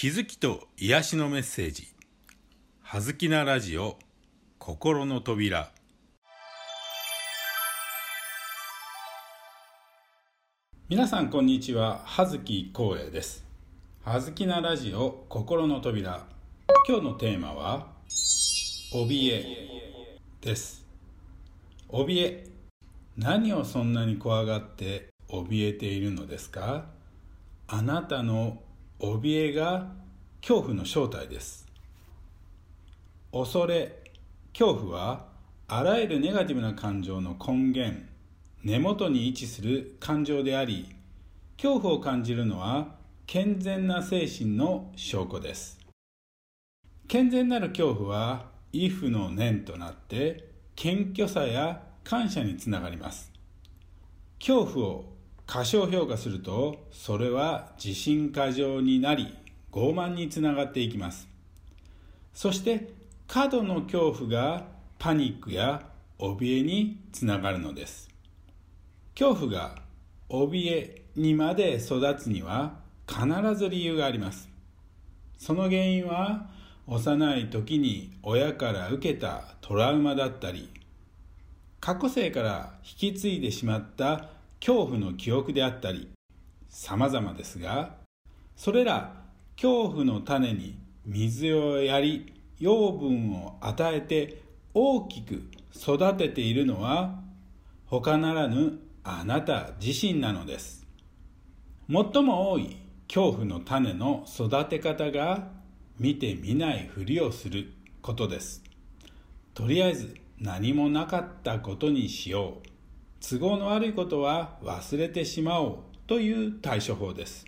気づきと癒しのメッセージ「はずきなラジオ心の扉」皆さんこんにちは。葉月光栄です。はずきなラジオ心の扉。今日のテーマは怯えです。怯え。何をそんなに怖がって怯えているのですか？あなたの怯えが恐怖の正体です。恐れ恐怖はあらゆるネガティブな感情の根源根元に位置する感情であり恐怖を感じるのは健全な精神の証拠です。健全なる恐怖は畏怖の念となって謙虚さや感謝につながります。恐怖を過小評価するとそれは自信過剰になり傲慢につながっていきます。そして過度の恐怖がパニックや怯えにつながるのです。恐怖が怯えにまで育つには必ず理由があります。その原因は幼い時に親から受けたトラウマだったり過去世から引き継いでしまった恐怖の記憶であったり様々ですがそれら恐怖の種に水をやり養分を与えて大きく育てているのは他ならぬあなた自身なのです。最も多い恐怖の種の育て方が見て見ないふりをすることです。とりあえず何もなかったことにしよう。都合の悪いことは忘れてしまおうという対処法です。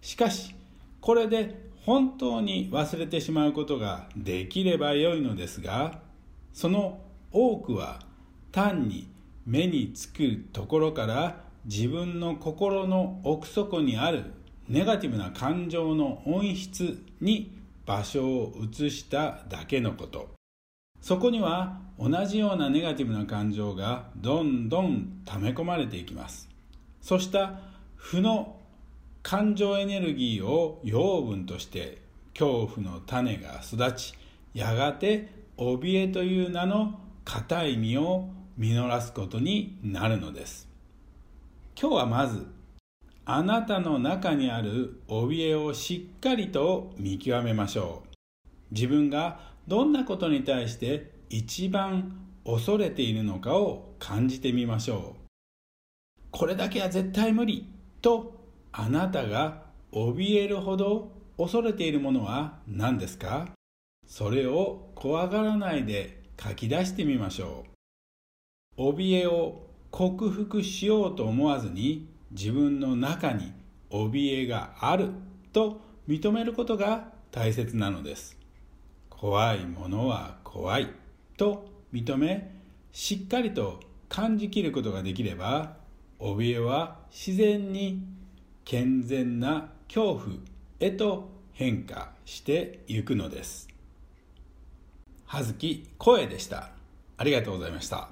しかしこれで本当に忘れてしまうことができればよいのですがその多くは単に目につくところから自分の心の奥底にあるネガティブな感情の本質に場所を移しただけのこと。そこには同じようなネガティブな感情がどんどん溜め込まれていきます。そうした負の感情エネルギーを養分として恐怖の種が育ちやがて怯えという名の硬い実を実らすことになるのです。今日はまずあなたの中にある怯えをしっかりと見極めましょう。自分がどんなことに対して一番恐れているのかを感じてみましょう。これだけは絶対無理とあなたが怯えるほど恐れているものは何ですか？それを怖がらないで書き出してみましょう。怯えを克服しようと思わずに自分の中に怯えがあると認めることが大切なのです。怖いものは怖い。と認めしっかりと感じきることができれば怯えは自然に健全な恐怖へと変化していくのです。葉月声でした。ありがとうございました。